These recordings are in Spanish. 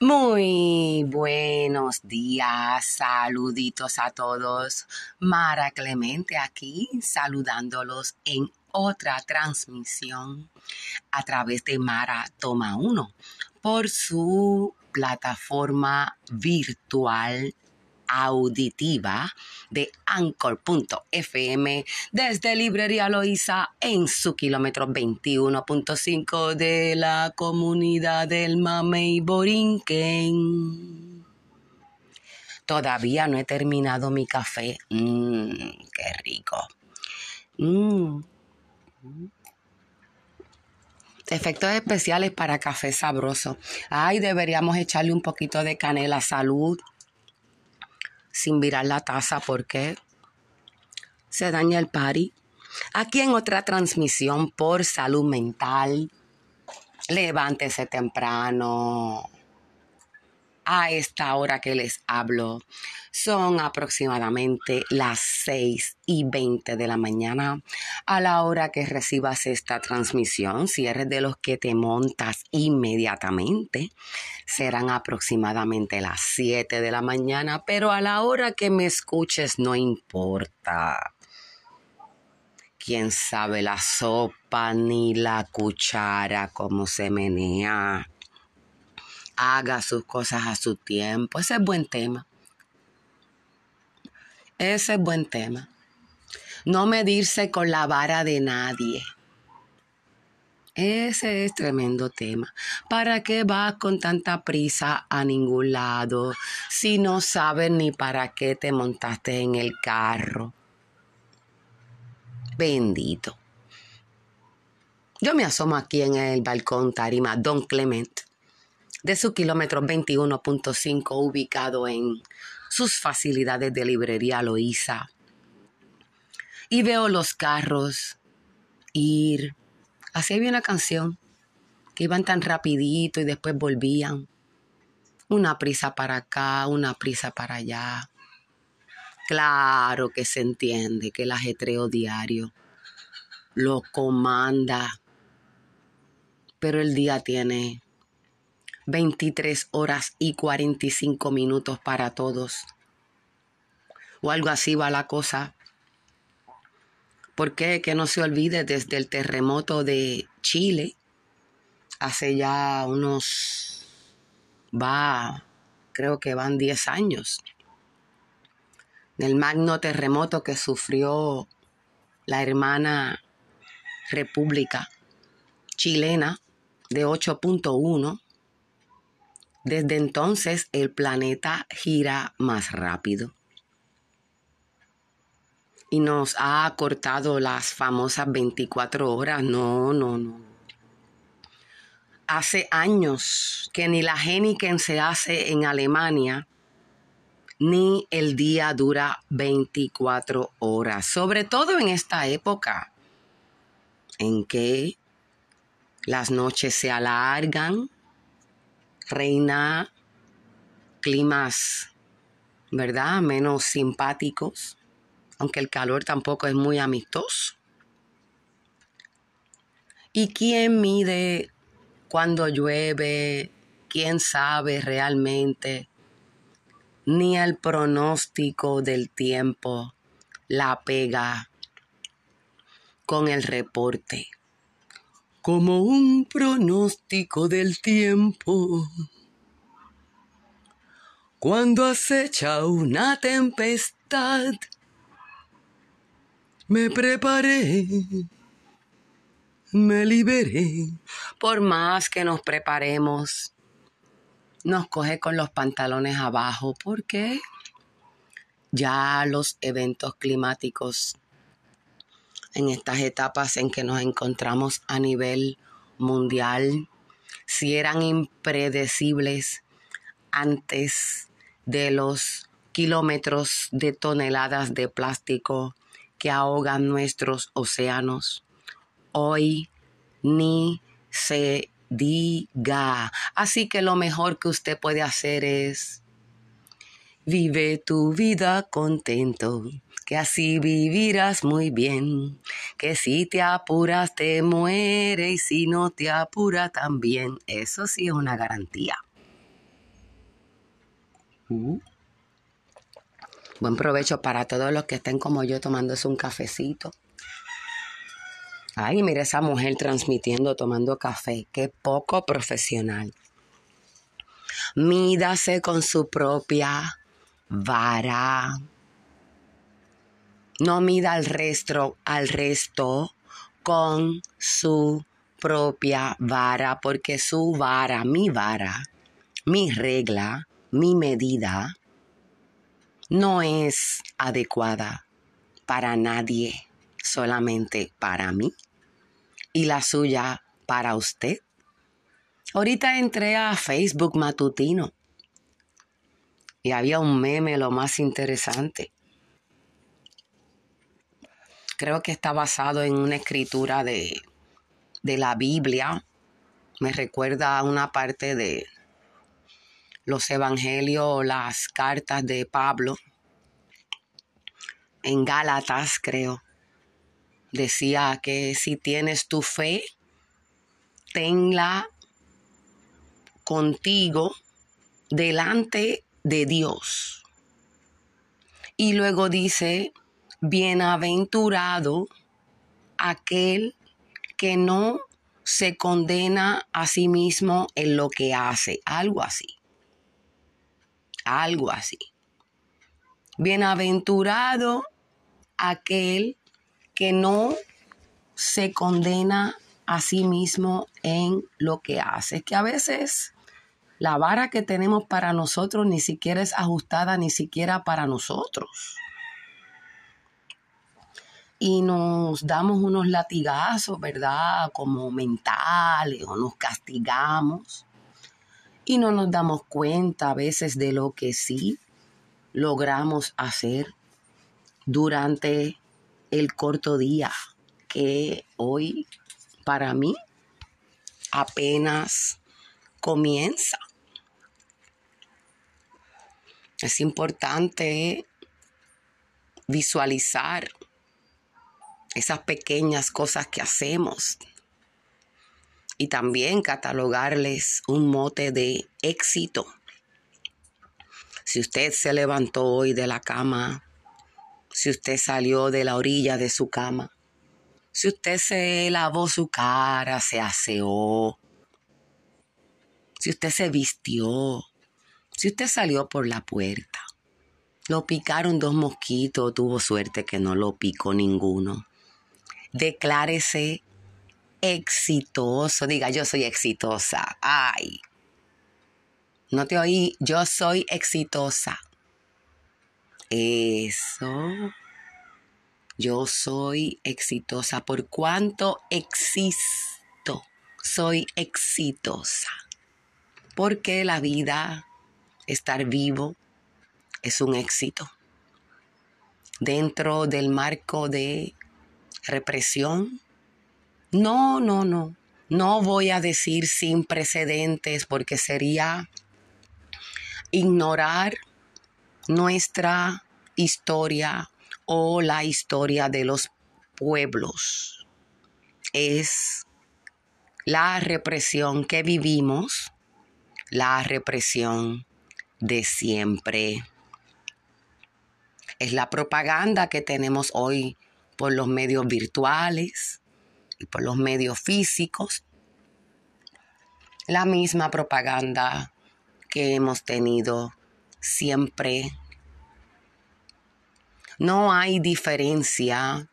Muy buenos días, saluditos a todos. Mara Clemente aquí, saludándolos en otra transmisión a través de Mara Toma 1 por su plataforma virtual auditiva de anchor.fm desde Librería Loíza en su kilómetro 21.5 de la comunidad del Mamey Borinquen. Todavía no he terminado mi café. Mmm, qué rico. Mmm. Efectos especiales para café sabroso. Ay, deberíamos echarle un poquito de canela. Salud sin virar la taza porque se daña el party. Aquí en otra transmisión por salud mental, levántese temprano. A esta hora que les hablo, son aproximadamente las 6 y 20 de la mañana. A la hora que recibas esta transmisión, si eres de los que te montas inmediatamente, serán aproximadamente las 7 de la mañana, pero a la hora que me escuches no importa. Quién sabe la sopa ni la cuchara, cómo se menea. Haga sus cosas a su tiempo. Ese es buen tema. Ese es buen tema. No medirse con la vara de nadie. Ese es tremendo tema. ¿Para qué vas con tanta prisa a ningún lado si no sabes ni para qué te montaste en el carro? Bendito. Yo me asomo aquí en el balcón Tarima Don Clement de su kilómetro 21.5 ubicado en sus facilidades de librería Loíza. Y veo los carros ir. Así había una canción que iban tan rapidito y después volvían. Una prisa para acá, una prisa para allá. Claro que se entiende que el ajetreo diario lo comanda, pero el día tiene 23 horas y 45 minutos para todos. O algo así va la cosa. ¿Por qué? Que no se olvide desde el terremoto de Chile, hace ya unos, va, creo que van 10 años, del magno terremoto que sufrió la hermana República chilena de 8.1 desde entonces el planeta gira más rápido y nos ha acortado las famosas 24 horas. No, no, no. Hace años que ni la Heniken se hace en Alemania, ni el día dura 24 horas, sobre todo en esta época en que las noches se alargan, reina climas, ¿verdad? Menos simpáticos, aunque el calor tampoco es muy amistoso. ¿Y quién mide cuando llueve? ¿Quién sabe realmente? Ni el pronóstico del tiempo la pega con el reporte como un pronóstico del tiempo. Cuando acecha una tempestad, me preparé, me liberé. Por más que nos preparemos, nos coge con los pantalones abajo porque ya los eventos climáticos en estas etapas en que nos encontramos a nivel mundial, si eran impredecibles antes de los kilómetros de toneladas de plástico que ahogan nuestros océanos. Hoy ni se diga. Así que lo mejor que usted puede hacer es vive tu vida contento que así vivirás muy bien, que si te apuras te muere y si no te apura también. Eso sí es una garantía. Uh. Buen provecho para todos los que estén como yo tomándose un cafecito. Ay, mire esa mujer transmitiendo, tomando café. Qué poco profesional. Mídase con su propia vara. No mida al resto, al resto con su propia vara, porque su vara, mi vara, mi regla, mi medida, no es adecuada para nadie, solamente para mí y la suya para usted. Ahorita entré a Facebook matutino y había un meme lo más interesante. Creo que está basado en una escritura de, de la Biblia. Me recuerda a una parte de los evangelios, las cartas de Pablo. En Gálatas, creo. Decía que si tienes tu fe, tenla contigo delante de Dios. Y luego dice, bienaventurado aquel que no se condena a sí mismo en lo que hace, algo así. Algo así. Bienaventurado aquel que no se condena a sí mismo en lo que hace. Es que a veces la vara que tenemos para nosotros ni siquiera es ajustada ni siquiera para nosotros. Y nos damos unos latigazos, ¿verdad? Como mentales o nos castigamos. Y no nos damos cuenta a veces de lo que sí logramos hacer durante el corto día que hoy para mí apenas comienza. Es importante visualizar esas pequeñas cosas que hacemos y también catalogarles un mote de éxito. Si usted se levantó hoy de la cama, si usted salió de la orilla de su cama, si usted se lavó su cara, se aseó, si usted se vistió, si usted salió por la puerta, lo picaron dos mosquitos, tuvo suerte que no lo picó ninguno. Declárese exitoso. Diga, yo soy exitosa. Ay. No te oí, yo soy exitosa. Eso. Yo soy exitosa. Por cuanto existo, soy exitosa. Porque la vida estar vivo es un éxito. Dentro del marco de represión, no, no, no. No voy a decir sin precedentes porque sería ignorar nuestra historia o la historia de los pueblos. Es la represión que vivimos, la represión de siempre. Es la propaganda que tenemos hoy por los medios virtuales y por los medios físicos. La misma propaganda que hemos tenido siempre. No hay diferencia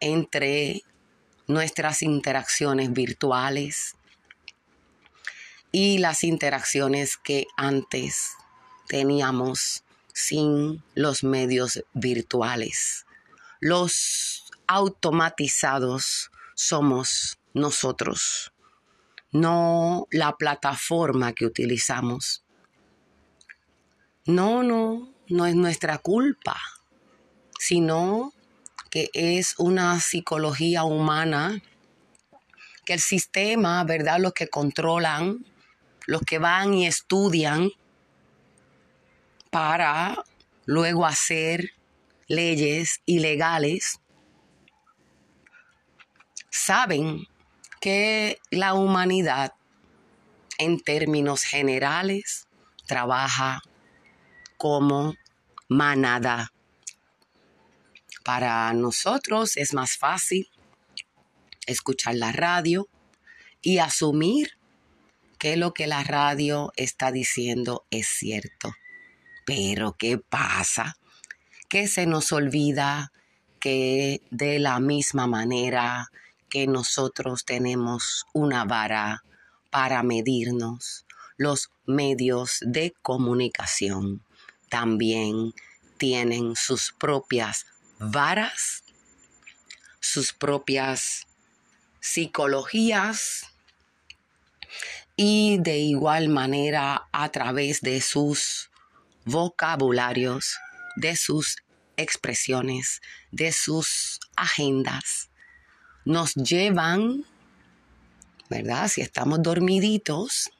entre nuestras interacciones virtuales y las interacciones que antes teníamos sin los medios virtuales. Los automatizados somos nosotros, no la plataforma que utilizamos. No, no, no es nuestra culpa, sino que es una psicología humana que el sistema, ¿verdad? Los que controlan los que van y estudian para luego hacer leyes ilegales, saben que la humanidad en términos generales trabaja como manada. Para nosotros es más fácil escuchar la radio y asumir que lo que la radio está diciendo es cierto. Pero ¿qué pasa? Que se nos olvida que de la misma manera que nosotros tenemos una vara para medirnos, los medios de comunicación también tienen sus propias varas, sus propias psicologías y de igual manera a través de sus vocabularios, de sus expresiones, de sus agendas, nos llevan, ¿verdad? Si estamos dormiditos,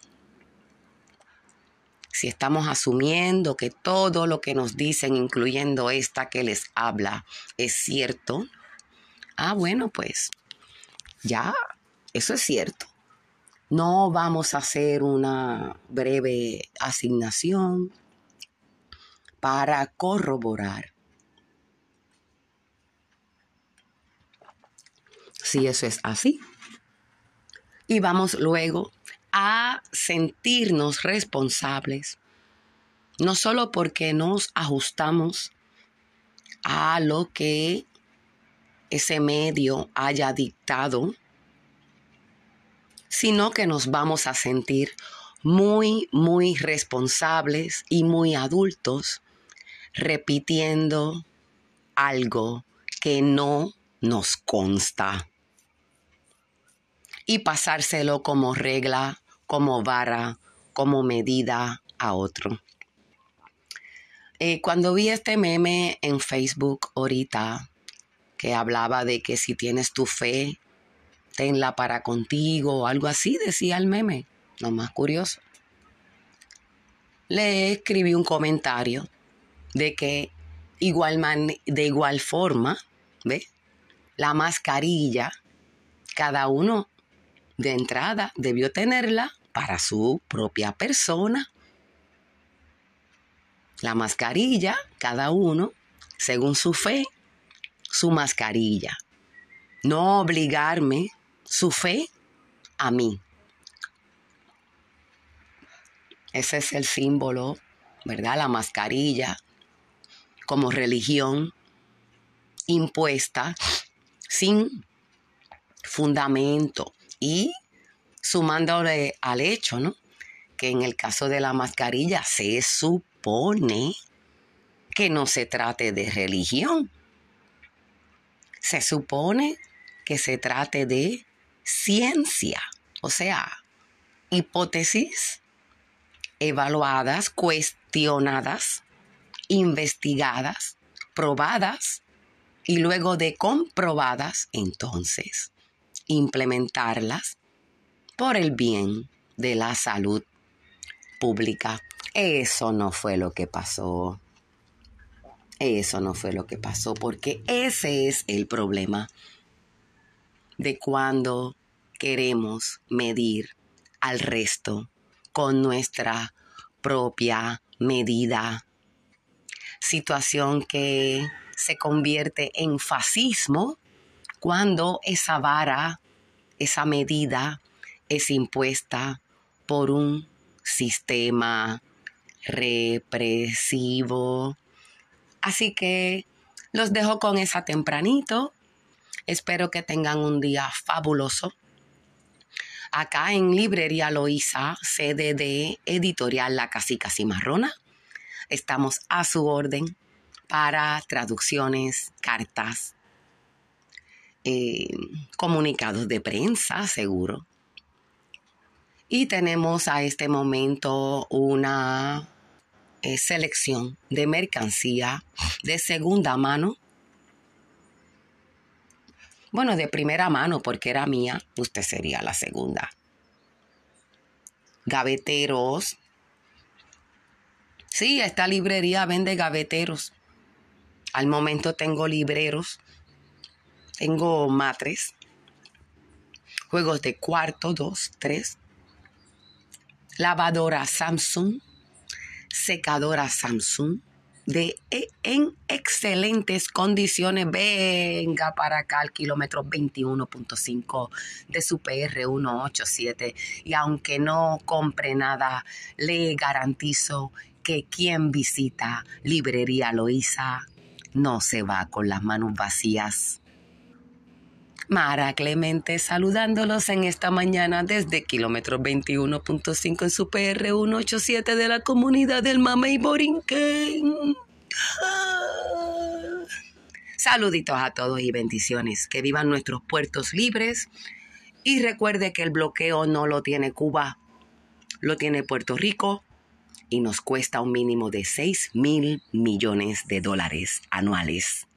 si estamos asumiendo que todo lo que nos dicen, incluyendo esta que les habla, es cierto, ah, bueno, pues ya, eso es cierto. No vamos a hacer una breve asignación para corroborar si eso es así. Y vamos luego a sentirnos responsables, no solo porque nos ajustamos a lo que ese medio haya dictado, sino que nos vamos a sentir muy, muy responsables y muy adultos repitiendo algo que no nos consta y pasárselo como regla, como vara, como medida a otro. Eh, cuando vi este meme en Facebook ahorita, que hablaba de que si tienes tu fe, tenla para contigo o algo así, decía el meme, lo más curioso. Le escribí un comentario de que igual de igual forma, ¿ve? La mascarilla, cada uno de entrada debió tenerla para su propia persona. La mascarilla, cada uno, según su fe, su mascarilla. No obligarme su fe a mí. Ese es el símbolo, ¿verdad? La mascarilla como religión impuesta sin fundamento, y sumándole al hecho, ¿no? Que en el caso de la mascarilla se supone que no se trate de religión. Se supone que se trate de ciencia, o sea, hipótesis evaluadas, cuestionadas, investigadas, probadas y luego de comprobadas, entonces implementarlas por el bien de la salud pública. Eso no fue lo que pasó. Eso no fue lo que pasó porque ese es el problema de cuando queremos medir al resto con nuestra propia medida. Situación que se convierte en fascismo cuando esa vara, esa medida es impuesta por un sistema represivo. Así que los dejo con esa tempranito. Espero que tengan un día fabuloso. Acá en Librería Loíza, sede de Editorial La Casica Cimarrona, estamos a su orden para traducciones, cartas, eh, comunicados de prensa, seguro. Y tenemos a este momento una eh, selección de mercancía de segunda mano. Bueno, de primera mano, porque era mía, usted sería la segunda. Gaveteros. Sí, esta librería vende gaveteros. Al momento tengo libreros tengo matres, juegos de cuarto, dos, tres, lavadora Samsung, secadora Samsung de, e, en excelentes condiciones. Venga para acá al kilómetro 21.5 de su PR187. Y aunque no compre nada, le garantizo que quien visita Librería Loíza no se va con las manos vacías. Mara Clemente saludándolos en esta mañana desde kilómetro 21.5 en su PR 187 de la comunidad del Mamey Borinquen. Saluditos a todos y bendiciones. Que vivan nuestros puertos libres. Y recuerde que el bloqueo no lo tiene Cuba, lo tiene Puerto Rico y nos cuesta un mínimo de 6 mil millones de dólares anuales.